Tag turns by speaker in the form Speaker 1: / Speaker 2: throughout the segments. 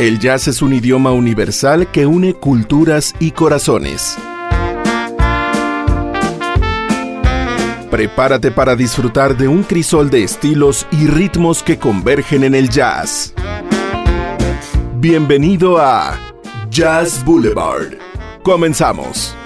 Speaker 1: El jazz es un idioma universal que une culturas y corazones. Prepárate para disfrutar de un crisol de estilos y ritmos que convergen en el jazz. Bienvenido a Jazz Boulevard. Comenzamos.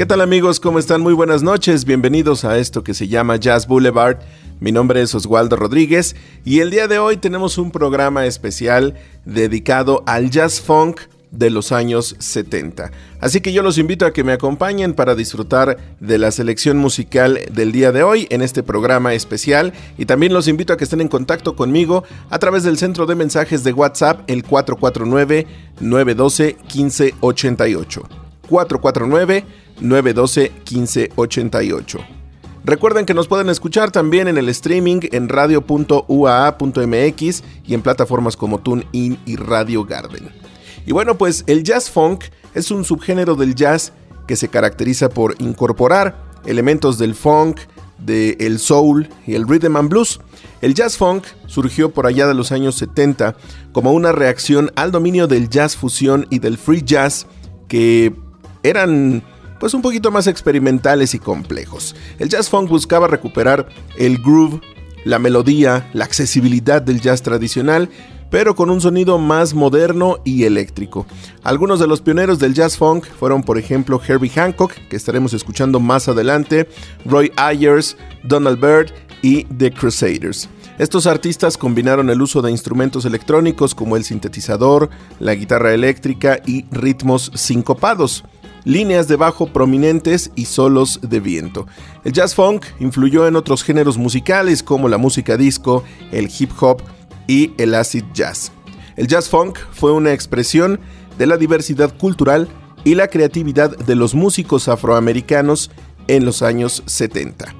Speaker 1: ¿Qué tal amigos? ¿Cómo están? Muy buenas noches. Bienvenidos a esto que se llama Jazz Boulevard. Mi nombre es Oswaldo Rodríguez y el día de hoy tenemos un programa especial dedicado al jazz funk de los años 70. Así que yo los invito a que me acompañen para disfrutar de la selección musical del día de hoy en este programa especial y también los invito a que estén en contacto conmigo a través del centro de mensajes de WhatsApp el 449 912 1588. 449 912 1588. Recuerden que nos pueden escuchar también en el streaming en radio.uaa.mx y en plataformas como TuneIn y Radio Garden. Y bueno, pues el jazz funk es un subgénero del jazz que se caracteriza por incorporar elementos del funk, del soul y el rhythm and blues. El jazz funk surgió por allá de los años 70 como una reacción al dominio del jazz fusión y del free jazz que eran pues un poquito más experimentales y complejos. El jazz funk buscaba recuperar el groove, la melodía, la accesibilidad del jazz tradicional, pero con un sonido más moderno y eléctrico. Algunos de los pioneros del jazz funk fueron por ejemplo Herbie Hancock, que estaremos escuchando más adelante, Roy Ayers, Donald Byrd y The Crusaders. Estos artistas combinaron el uso de instrumentos electrónicos como el sintetizador, la guitarra eléctrica y ritmos sincopados líneas de bajo prominentes y solos de viento. El jazz funk influyó en otros géneros musicales como la música disco, el hip hop y el acid jazz. El jazz funk fue una expresión de la diversidad cultural y la creatividad de los músicos afroamericanos en los años 70.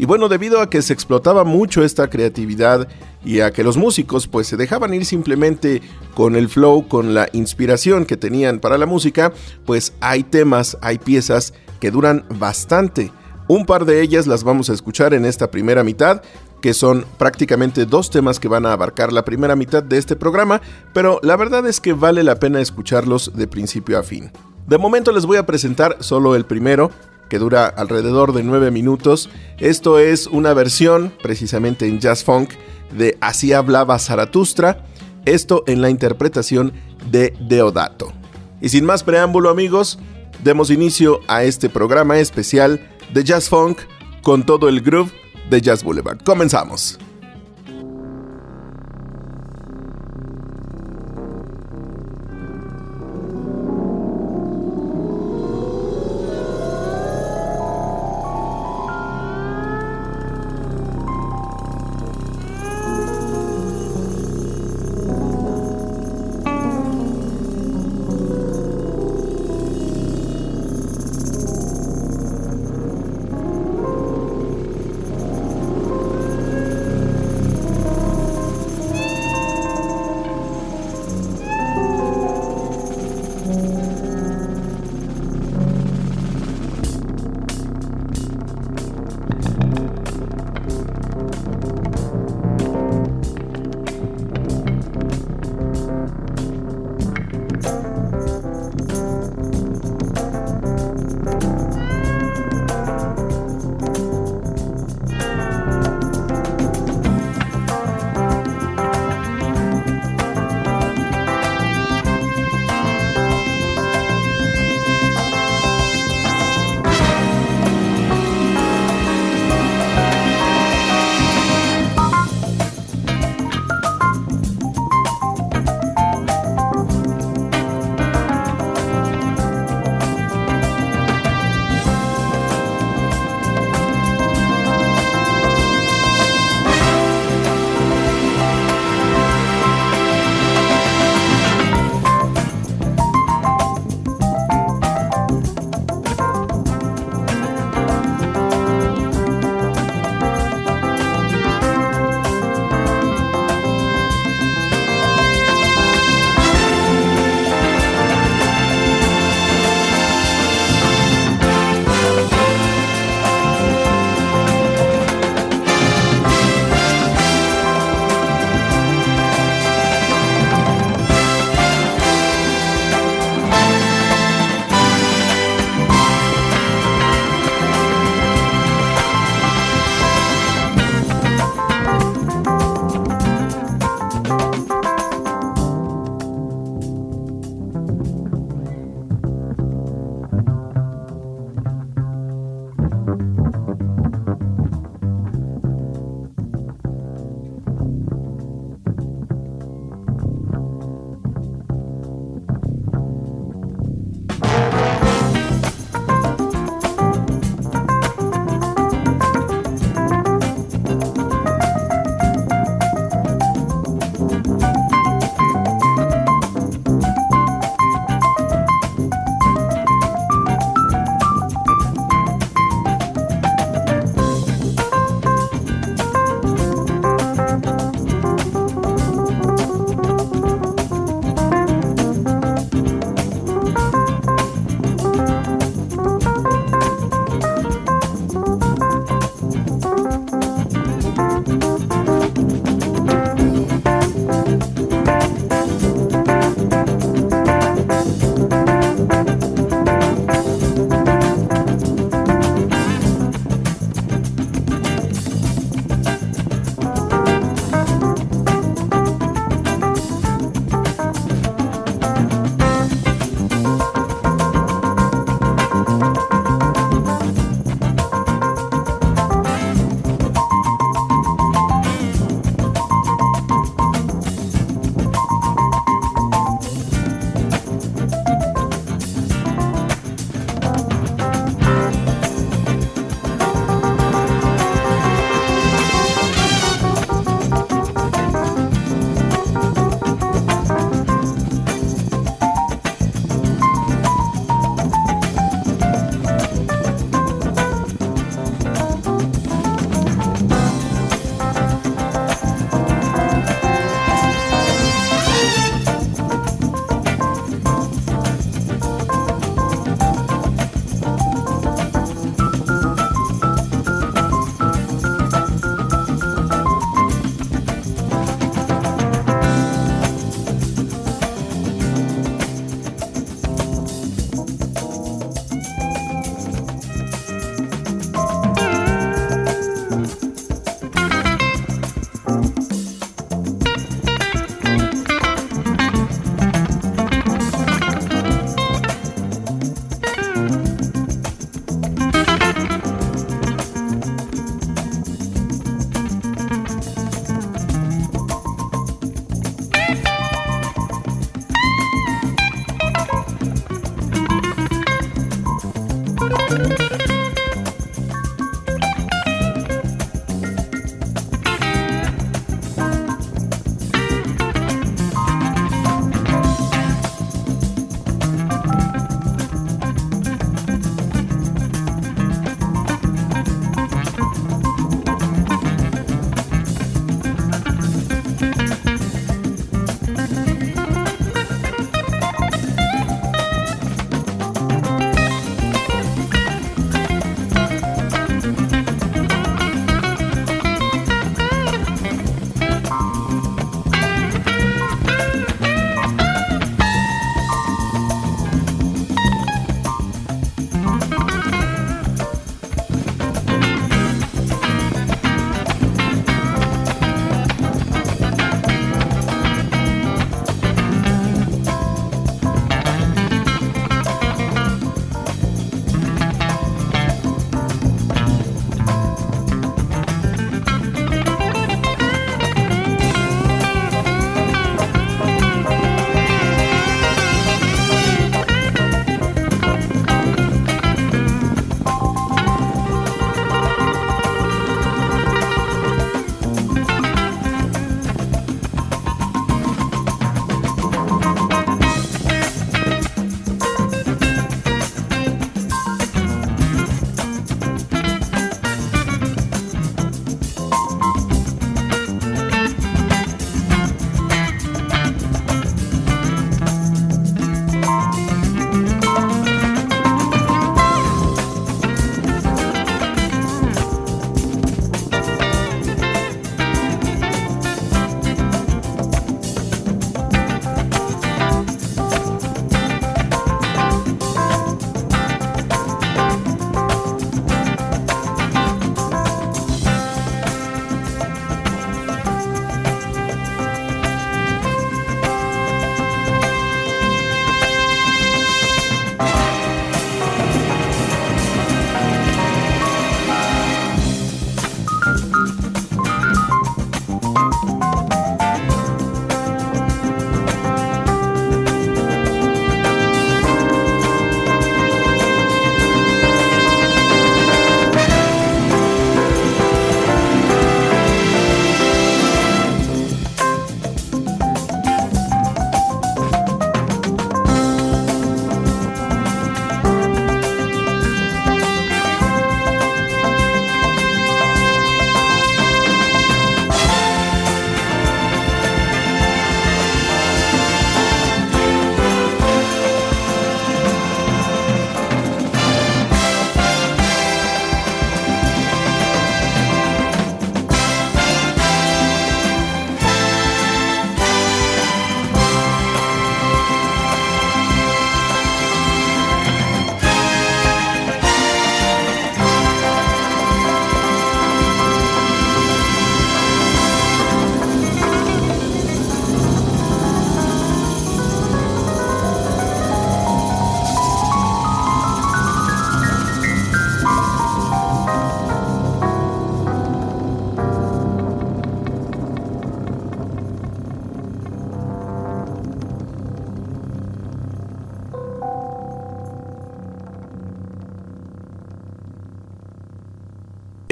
Speaker 1: Y bueno, debido a que se explotaba mucho esta creatividad y a que los músicos pues se dejaban ir simplemente con el flow, con la inspiración que tenían para la música, pues hay temas, hay piezas que duran bastante. Un par de ellas las vamos a escuchar en esta primera mitad, que son prácticamente dos temas que van a abarcar la primera mitad de este programa, pero la verdad es que vale la pena escucharlos de principio a fin. De momento les voy a presentar solo el primero, que dura alrededor de 9 minutos. Esto es una versión, precisamente en jazz funk, de Así hablaba Zaratustra, esto en la interpretación de Deodato. Y sin más preámbulo amigos, demos inicio a este programa especial de Jazz Funk con todo el groove de Jazz Boulevard. Comenzamos.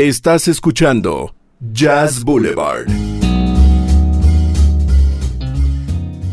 Speaker 2: Estás escuchando Jazz Boulevard.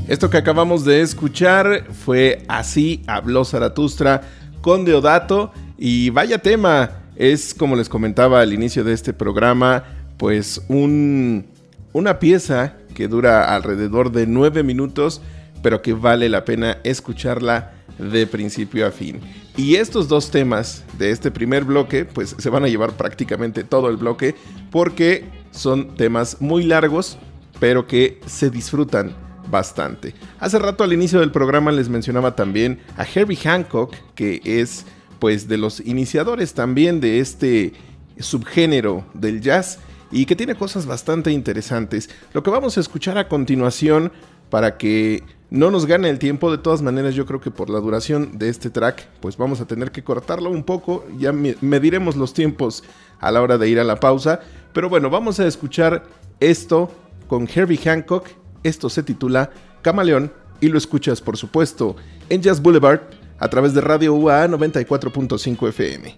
Speaker 1: Esto que acabamos de escuchar fue Así habló Zaratustra con Deodato y vaya tema, es como les comentaba al inicio de este programa, pues un, una pieza que dura alrededor de nueve minutos, pero que vale la pena escucharla de principio a fin. Y estos dos temas de este primer bloque, pues se van a llevar prácticamente todo el bloque, porque son temas muy largos, pero que se disfrutan bastante. Hace rato al inicio del programa les mencionaba también a Herbie Hancock, que es pues de los iniciadores también de este subgénero del jazz y que tiene cosas bastante interesantes. Lo que vamos a escuchar a continuación para que no nos gane el tiempo, de todas maneras yo creo que por la duración de este track pues vamos a tener que cortarlo un poco, ya mediremos los tiempos a la hora de ir a la pausa, pero bueno, vamos a escuchar esto con Herbie Hancock, esto se titula Camaleón y lo escuchas por supuesto en Jazz Boulevard a través de Radio UA 94.5 FM.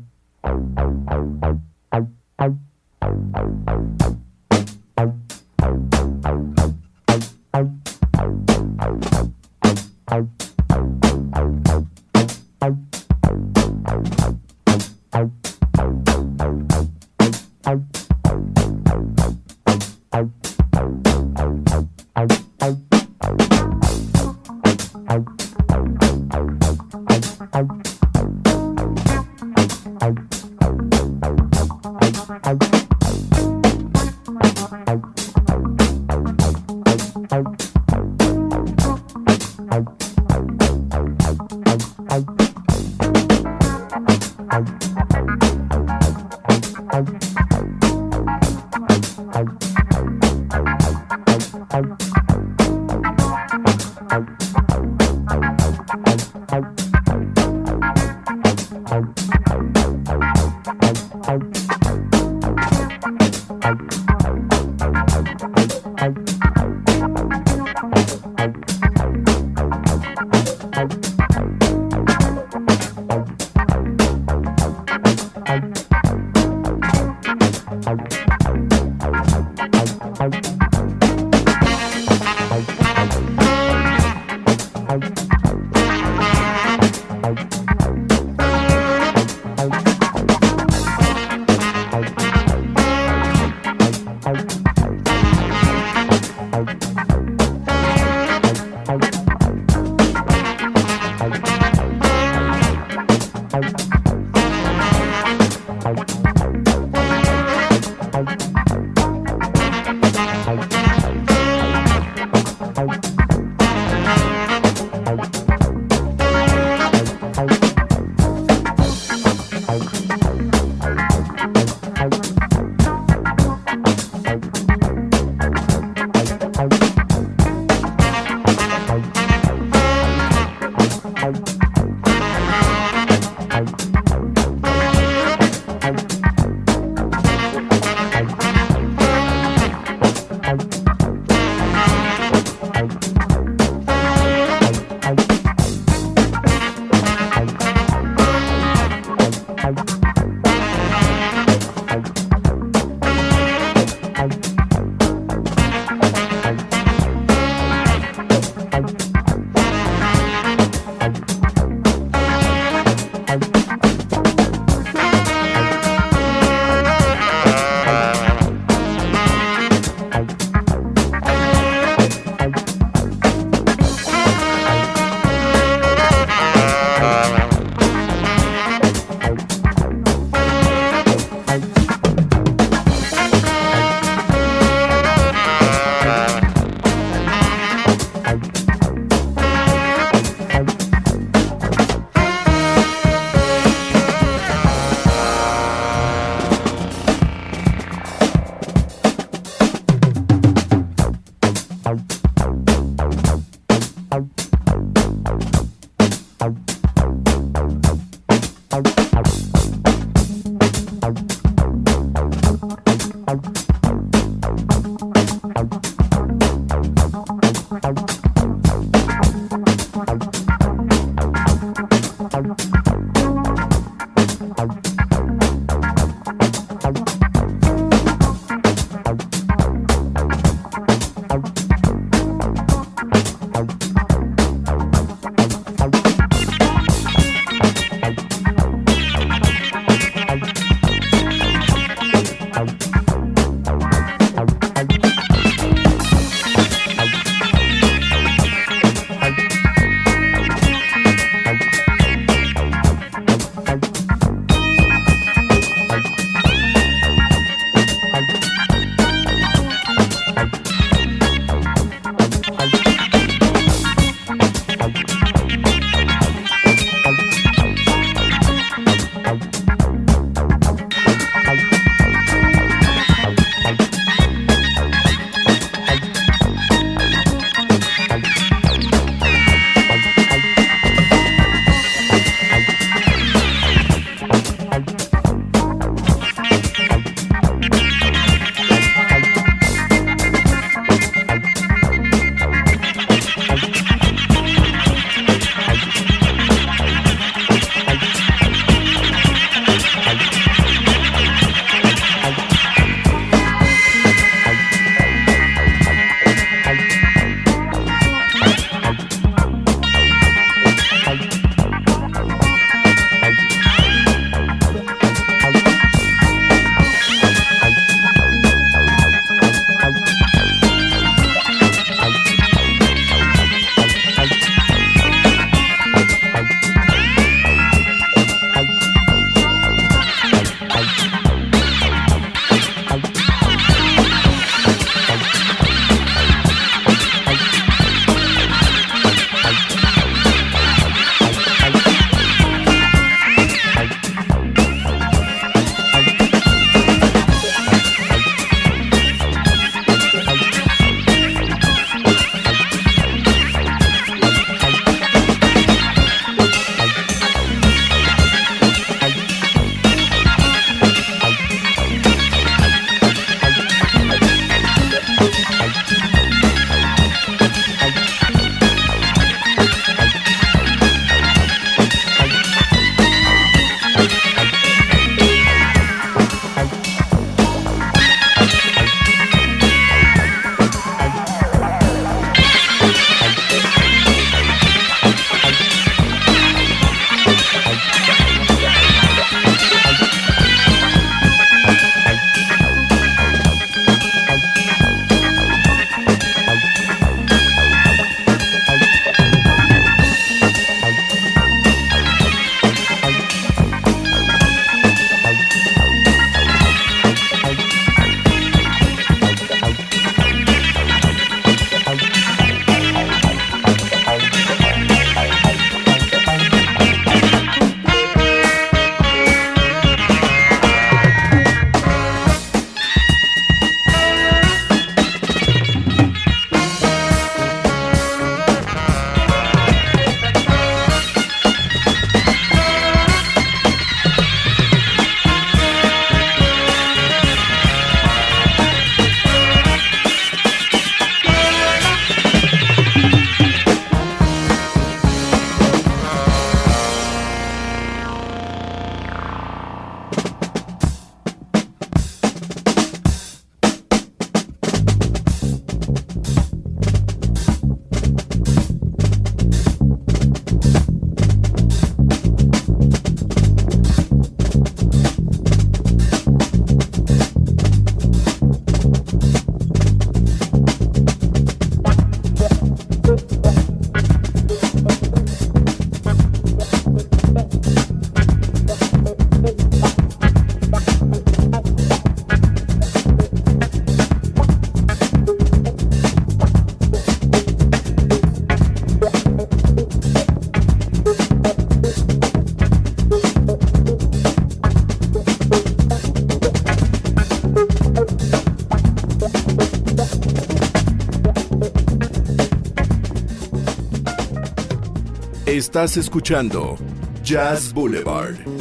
Speaker 3: Out. Oh, oh, Thank.
Speaker 1: Estás escuchando Jazz Boulevard.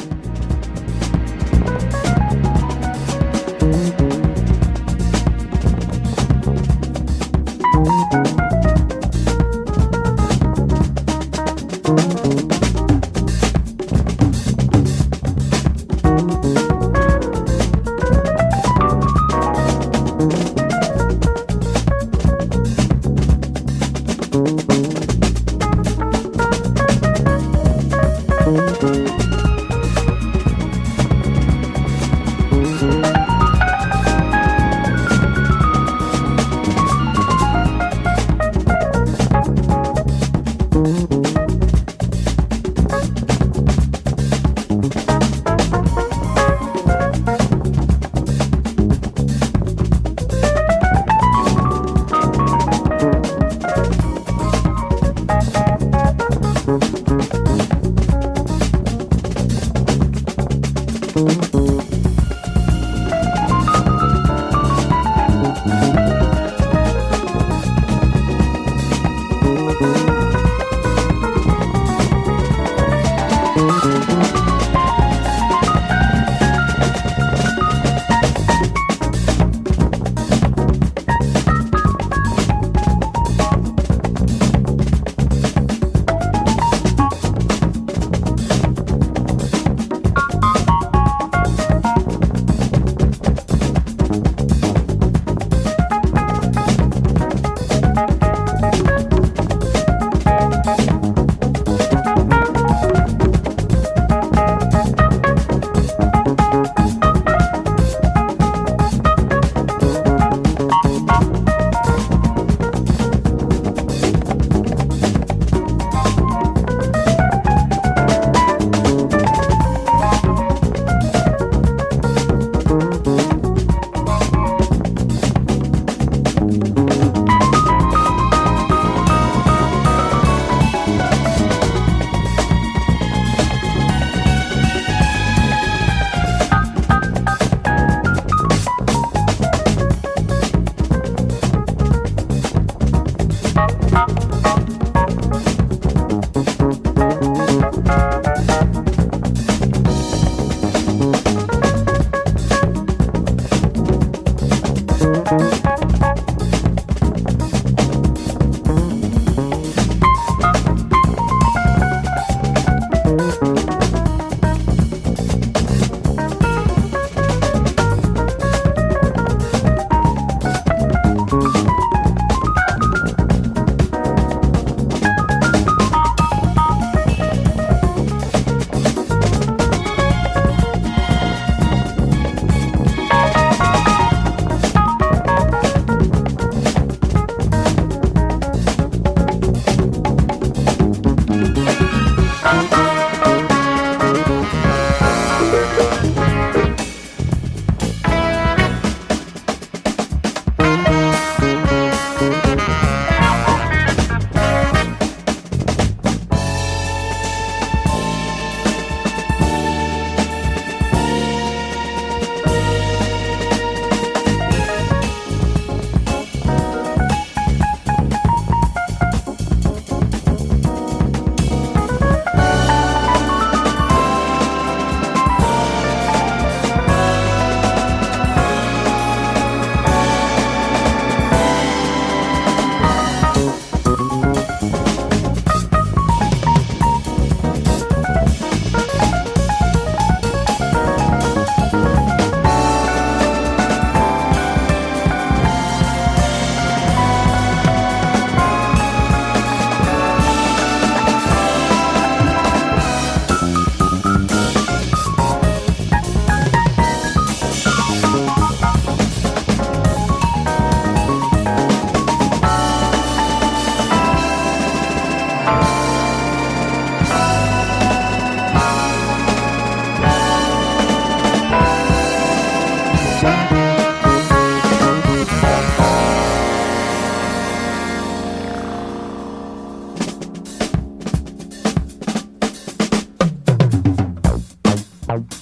Speaker 1: Out.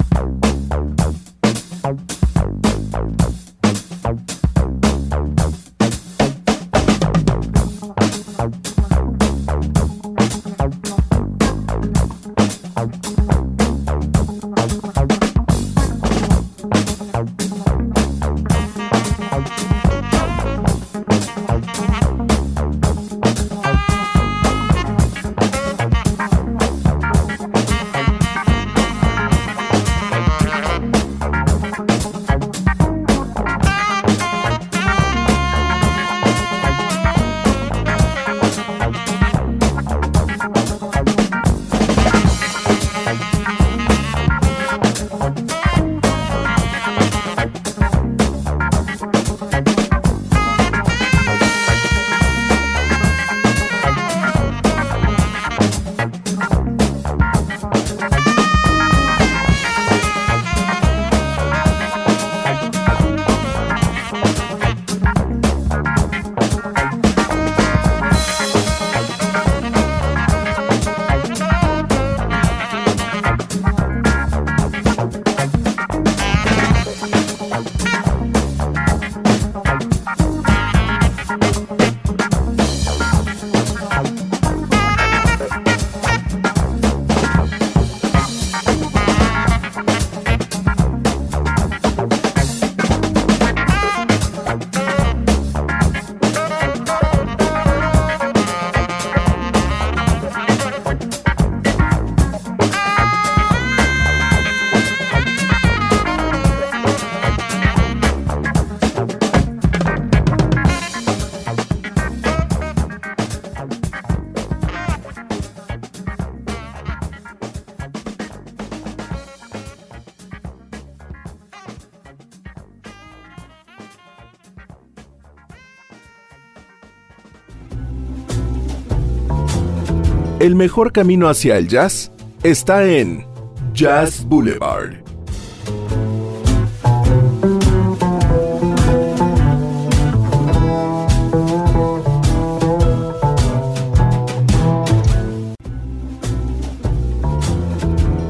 Speaker 2: El mejor camino hacia el jazz está en Jazz Boulevard.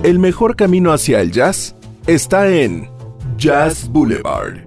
Speaker 2: El mejor camino hacia el jazz está en Jazz Boulevard.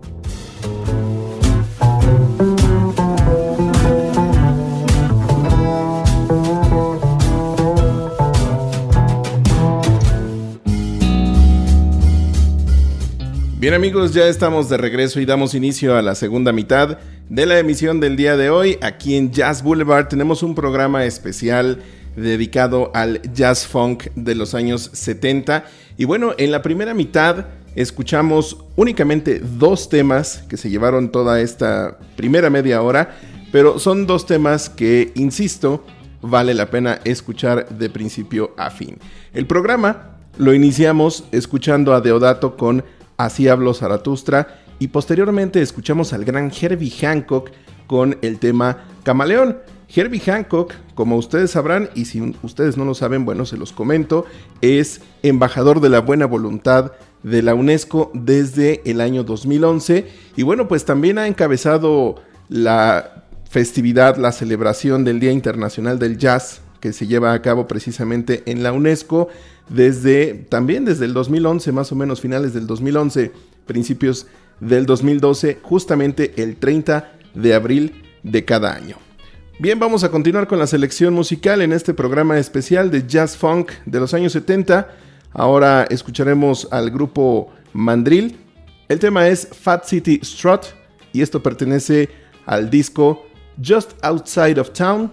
Speaker 1: Bien amigos, ya estamos de regreso y damos inicio a la segunda mitad de la emisión del día de hoy. Aquí en Jazz Boulevard tenemos un programa especial dedicado al jazz funk de los años 70. Y bueno, en la primera mitad escuchamos únicamente dos temas que se llevaron toda esta primera media hora, pero son dos temas que, insisto, vale la pena escuchar de principio a fin. El programa lo iniciamos escuchando a Deodato con Así habló Zaratustra y posteriormente escuchamos al gran Herbie Hancock con el tema Camaleón. Herbie Hancock, como ustedes sabrán, y si ustedes no lo saben, bueno, se los comento, es embajador de la buena voluntad de la UNESCO desde el año 2011 y bueno, pues también ha encabezado la festividad, la celebración del Día Internacional del Jazz que se lleva a cabo precisamente en la UNESCO desde también desde el 2011, más o menos finales del 2011, principios del 2012, justamente el 30 de abril de cada año. Bien, vamos a continuar con la selección musical en este programa especial de Jazz Funk de los años 70. Ahora escucharemos al grupo Mandrill. El tema es Fat City Strut y esto pertenece al disco Just Outside of Town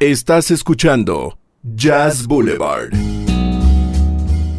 Speaker 2: Estás escuchando Jazz Boulevard.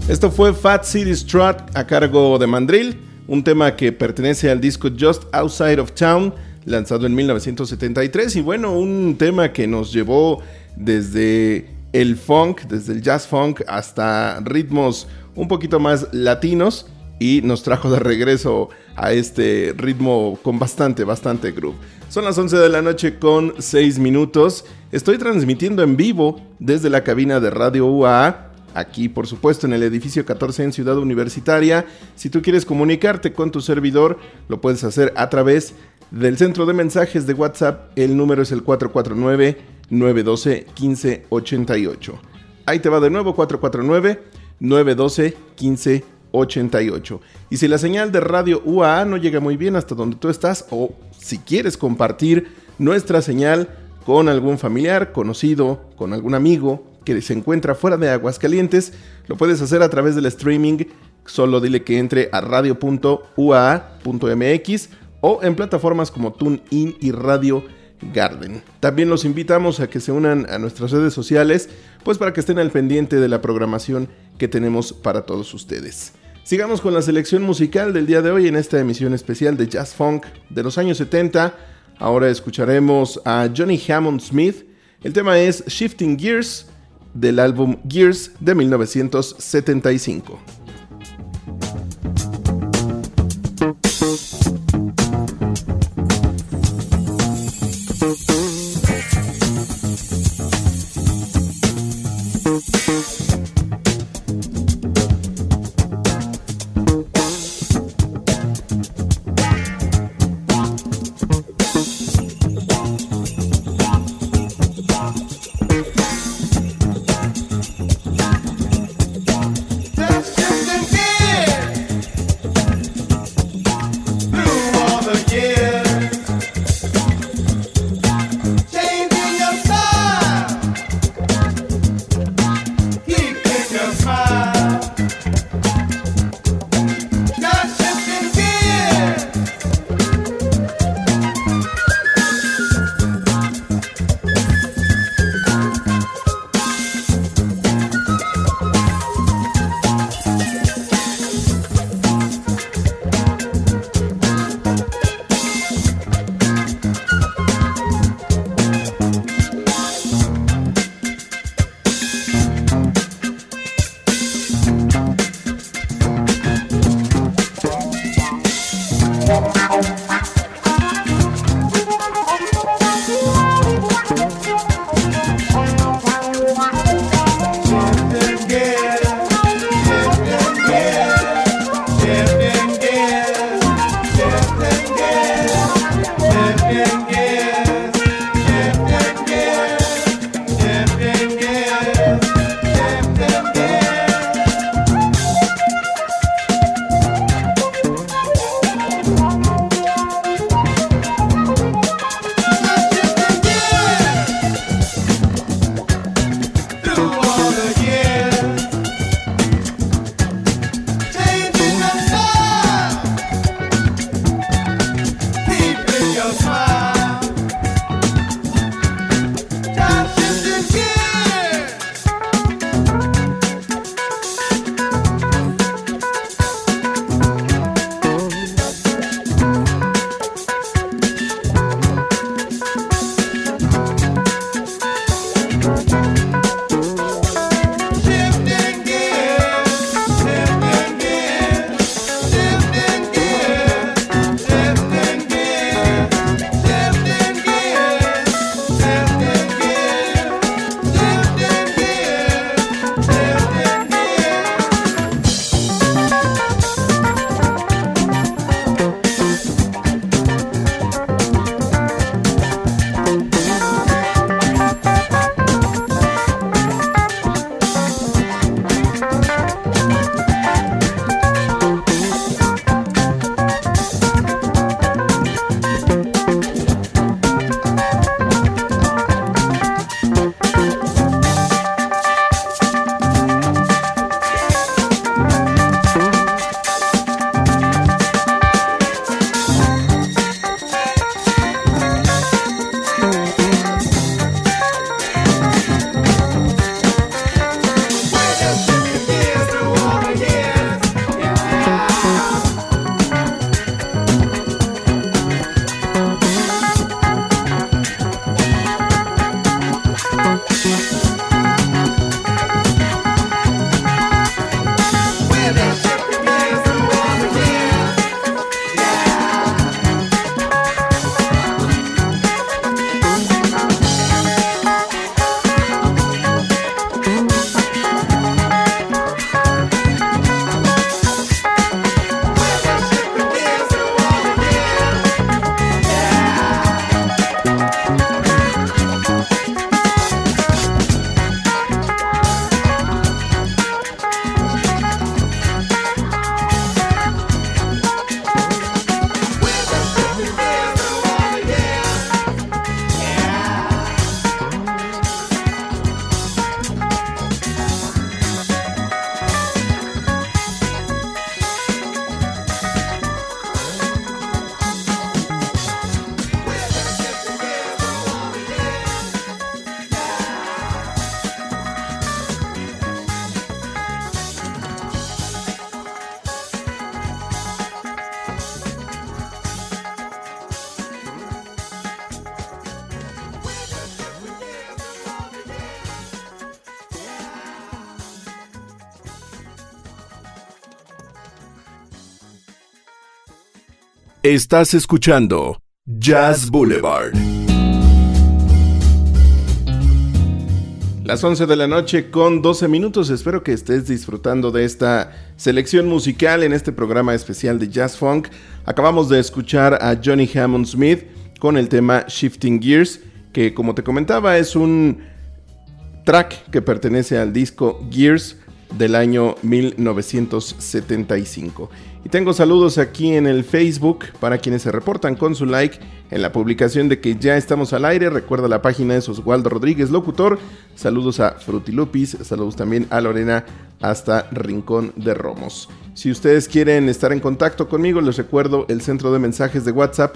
Speaker 1: Esto fue Fat City Strut a cargo de Mandrill, un tema que pertenece al disco Just Outside of Town, lanzado en 1973. Y bueno, un tema que nos llevó desde el funk, desde el jazz funk, hasta ritmos un poquito más latinos y nos trajo de regreso a este ritmo con bastante, bastante groove. Son las 11 de la noche con 6 minutos. Estoy transmitiendo en vivo desde la cabina de Radio UAA, aquí por supuesto en el edificio 14 en Ciudad Universitaria. Si tú quieres comunicarte con tu servidor, lo puedes hacer a través del centro de mensajes de WhatsApp. El número es el 449 912 1588. Ahí te va de nuevo 449 912 1588. 88. Y si la señal de radio UAA no llega muy bien hasta donde tú estás o si quieres compartir nuestra señal con algún familiar, conocido, con algún amigo que se encuentra fuera de Aguascalientes, lo puedes hacer a través del streaming. Solo dile que entre a radio.ua.mx o en plataformas como TuneIn y Radio Garden. También los invitamos a que se unan a nuestras redes sociales, pues para que estén al pendiente de la programación que tenemos para todos ustedes. Sigamos con la selección musical del día de hoy en esta emisión especial de Jazz Funk de los años 70. Ahora escucharemos a Johnny Hammond Smith. El tema es Shifting Gears del álbum Gears de 1975.
Speaker 2: Estás escuchando Jazz Boulevard.
Speaker 1: Las 11 de la noche con 12 minutos. Espero que estés disfrutando de esta selección musical en este programa especial de Jazz Funk. Acabamos de escuchar a Johnny Hammond Smith con el tema Shifting Gears, que como te comentaba es un track que pertenece al disco Gears del año 1975. Y tengo saludos aquí en el Facebook para quienes se reportan con su like en la publicación de que ya estamos al aire. Recuerda la página de Oswaldo Rodríguez, locutor. Saludos a Frutilupis, saludos también a Lorena hasta Rincón de Romos. Si ustedes quieren estar en contacto conmigo, les recuerdo el centro de mensajes de WhatsApp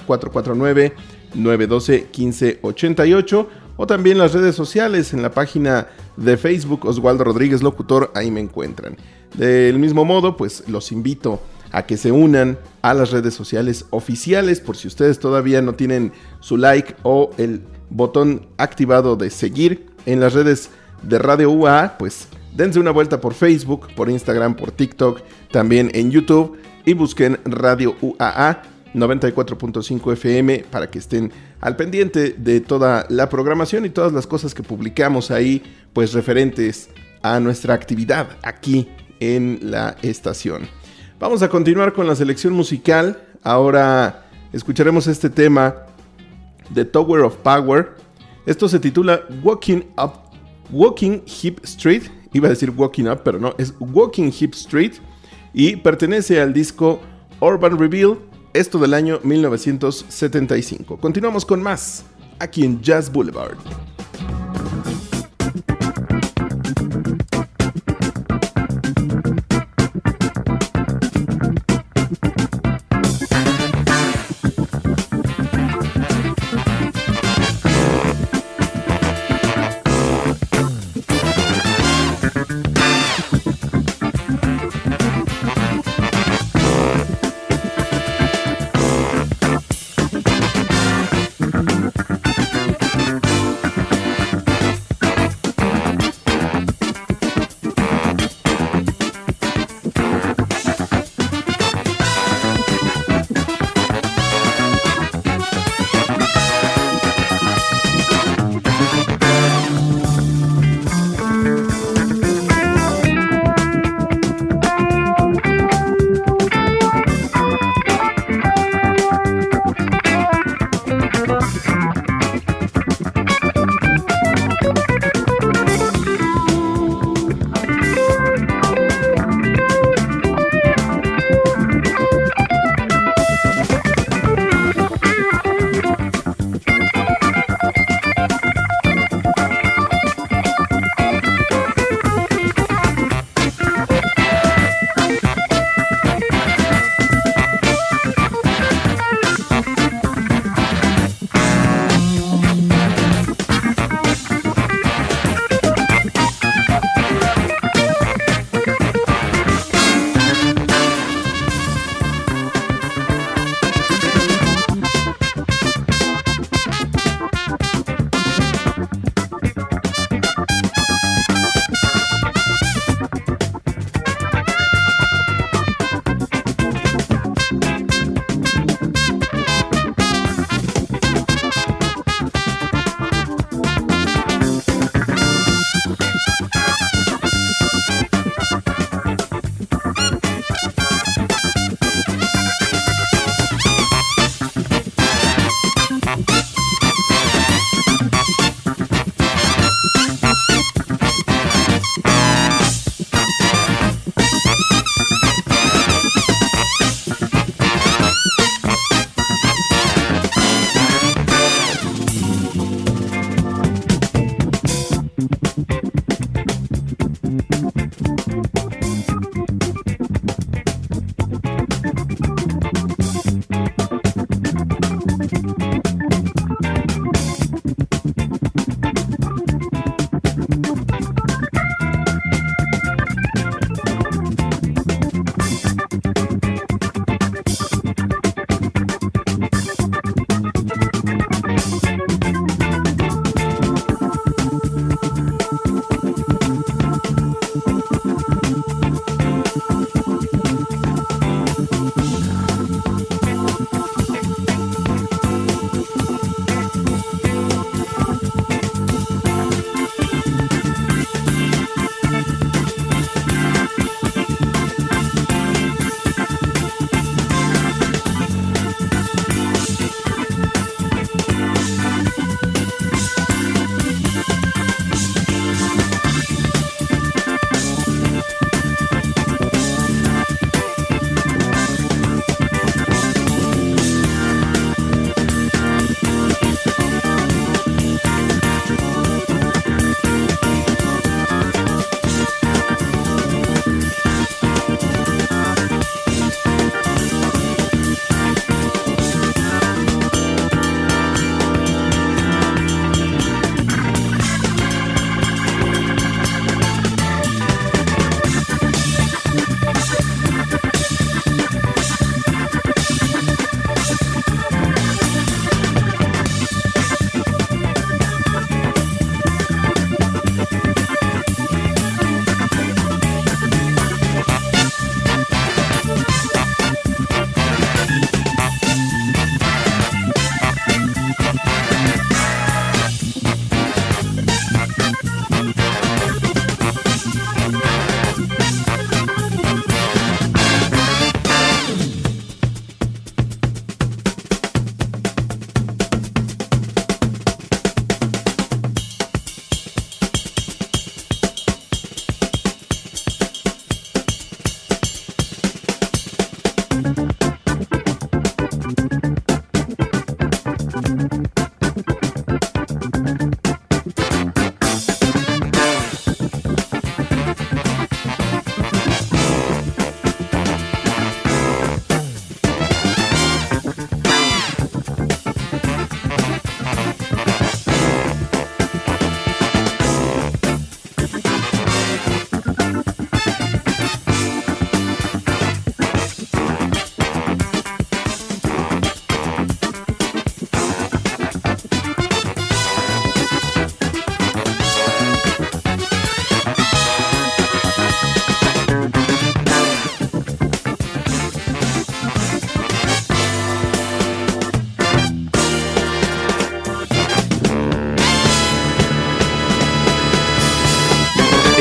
Speaker 1: 449-912-1588 o también las redes sociales en la página de Facebook Oswaldo Rodríguez Locutor, ahí me encuentran. Del mismo modo, pues los invito a que se unan a las redes sociales oficiales por si ustedes todavía no tienen su like o el botón activado de seguir en las redes de Radio UA, pues dense una vuelta por Facebook, por Instagram, por TikTok, también en YouTube y busquen Radio UAA 94.5 FM para que estén al pendiente de toda la programación y todas las cosas que publicamos ahí, pues referentes a nuestra actividad aquí en la estación. Vamos a continuar con la selección musical. Ahora escucharemos este tema de Tower of Power. Esto se titula Walking Up, Walking Hip Street. Iba a decir Walking Up, pero no, es Walking Hip Street. Y pertenece al disco Urban Reveal, esto del año 1975. Continuamos con más aquí en Jazz Boulevard.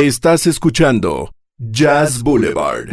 Speaker 2: Estás escuchando Jazz Boulevard.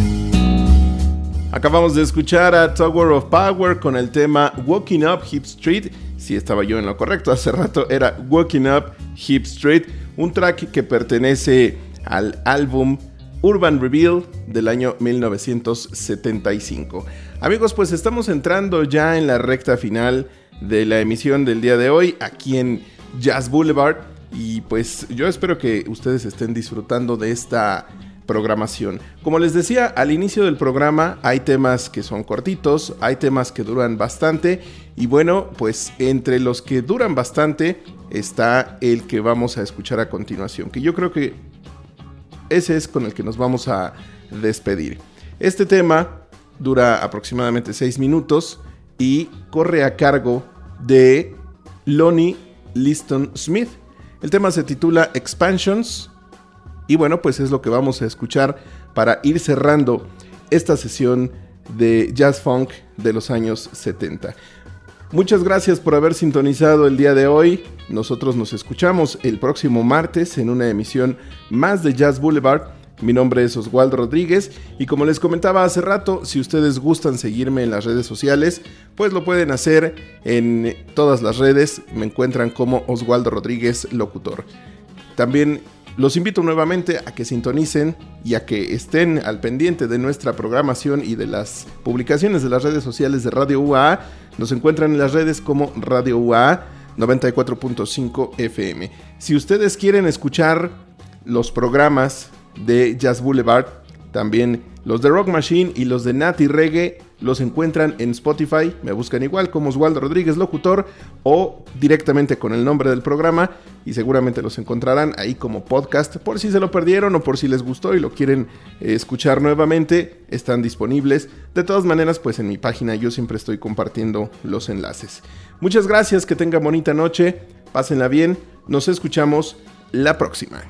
Speaker 1: Acabamos de escuchar a Tower of Power con el tema Walking Up Hip Street. Si estaba yo en lo correcto, hace rato era Walking Up Hip Street, un track que pertenece al álbum Urban Reveal del año 1975. Amigos, pues estamos entrando ya en la recta final de la emisión del día de hoy aquí en Jazz Boulevard y pues yo espero que ustedes estén disfrutando de esta programación. Como les decía al inicio del programa, hay temas que son cortitos, hay temas que duran bastante y bueno, pues entre los que duran bastante está el que vamos a escuchar a continuación, que yo creo que ese es con el que nos vamos a despedir. Este tema dura aproximadamente 6 minutos y corre a cargo de Lonnie Liston Smith. El tema se titula Expansions y bueno, pues es lo que vamos a escuchar para ir cerrando esta sesión de jazz funk de los años 70. Muchas gracias por haber sintonizado el día de hoy. Nosotros nos escuchamos el próximo martes en una emisión más de Jazz Boulevard. Mi nombre es Oswaldo Rodríguez y como les comentaba hace rato, si ustedes gustan seguirme en las redes sociales, pues lo pueden hacer en todas las redes. Me encuentran como Oswaldo Rodríguez Locutor. También los invito nuevamente a que sintonicen y a que estén al pendiente de nuestra programación y de las publicaciones de las redes sociales de Radio UA. Nos encuentran en las redes como Radio UA 94.5 FM. Si ustedes quieren escuchar los programas de Jazz Boulevard, también los de Rock Machine y los de Nati Reggae los encuentran en Spotify, me buscan igual como Oswaldo Rodríguez Locutor o directamente con el nombre del programa y seguramente los encontrarán ahí como podcast por si se lo perdieron o por si les gustó y lo quieren eh, escuchar nuevamente, están disponibles. De todas maneras, pues en mi página yo siempre estoy compartiendo los enlaces. Muchas gracias, que tengan bonita noche, pásenla bien, nos escuchamos la próxima.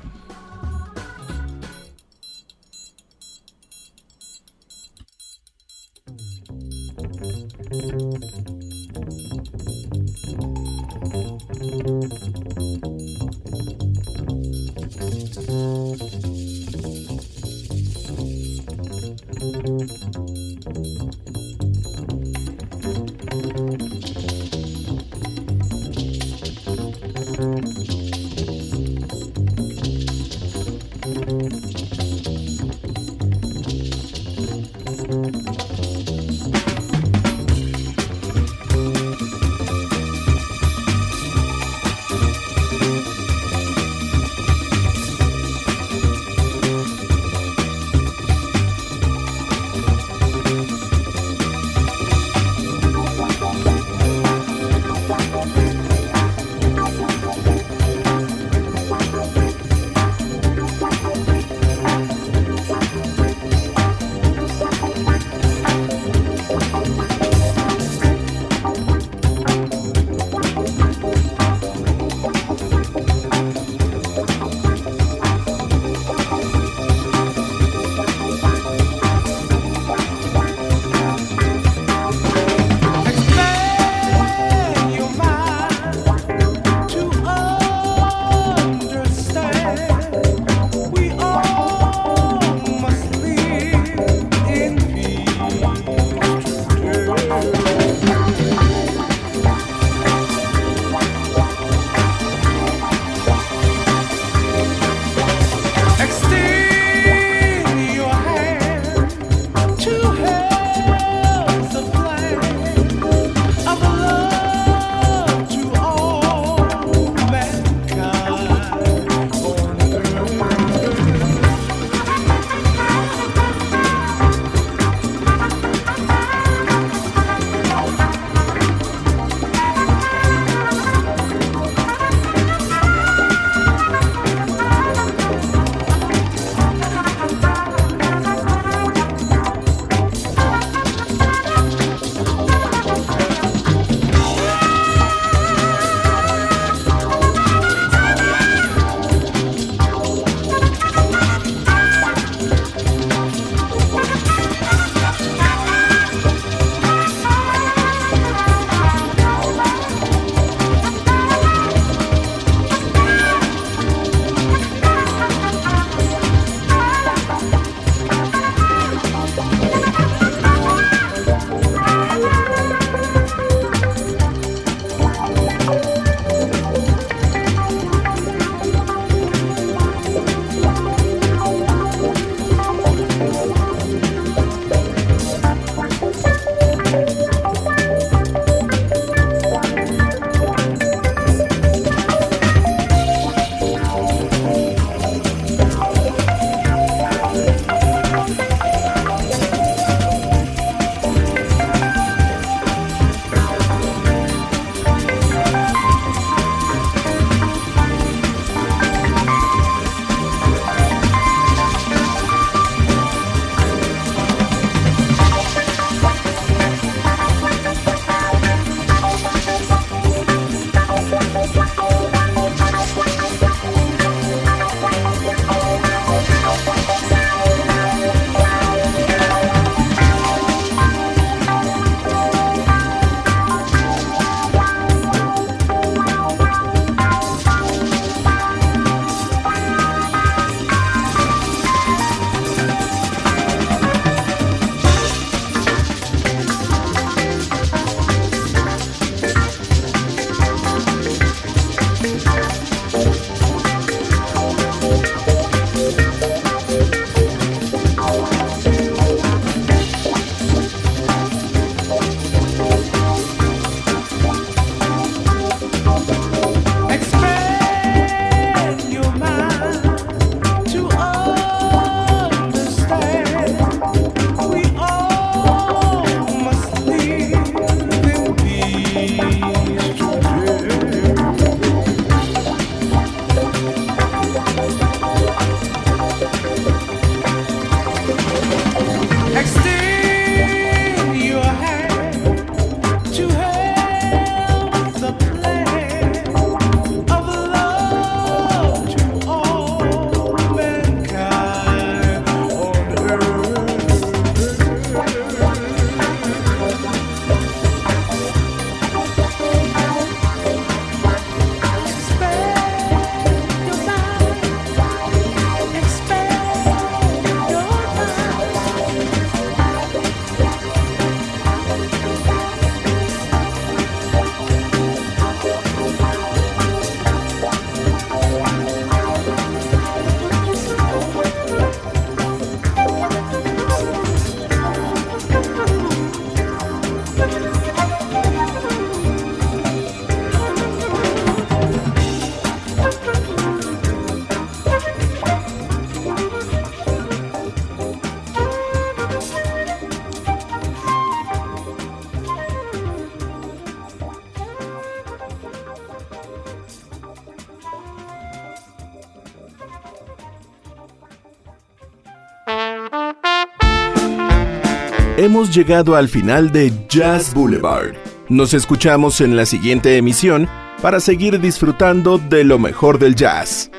Speaker 1: Hemos llegado al final de Jazz Boulevard. Nos escuchamos en la siguiente emisión para seguir disfrutando de lo mejor del jazz.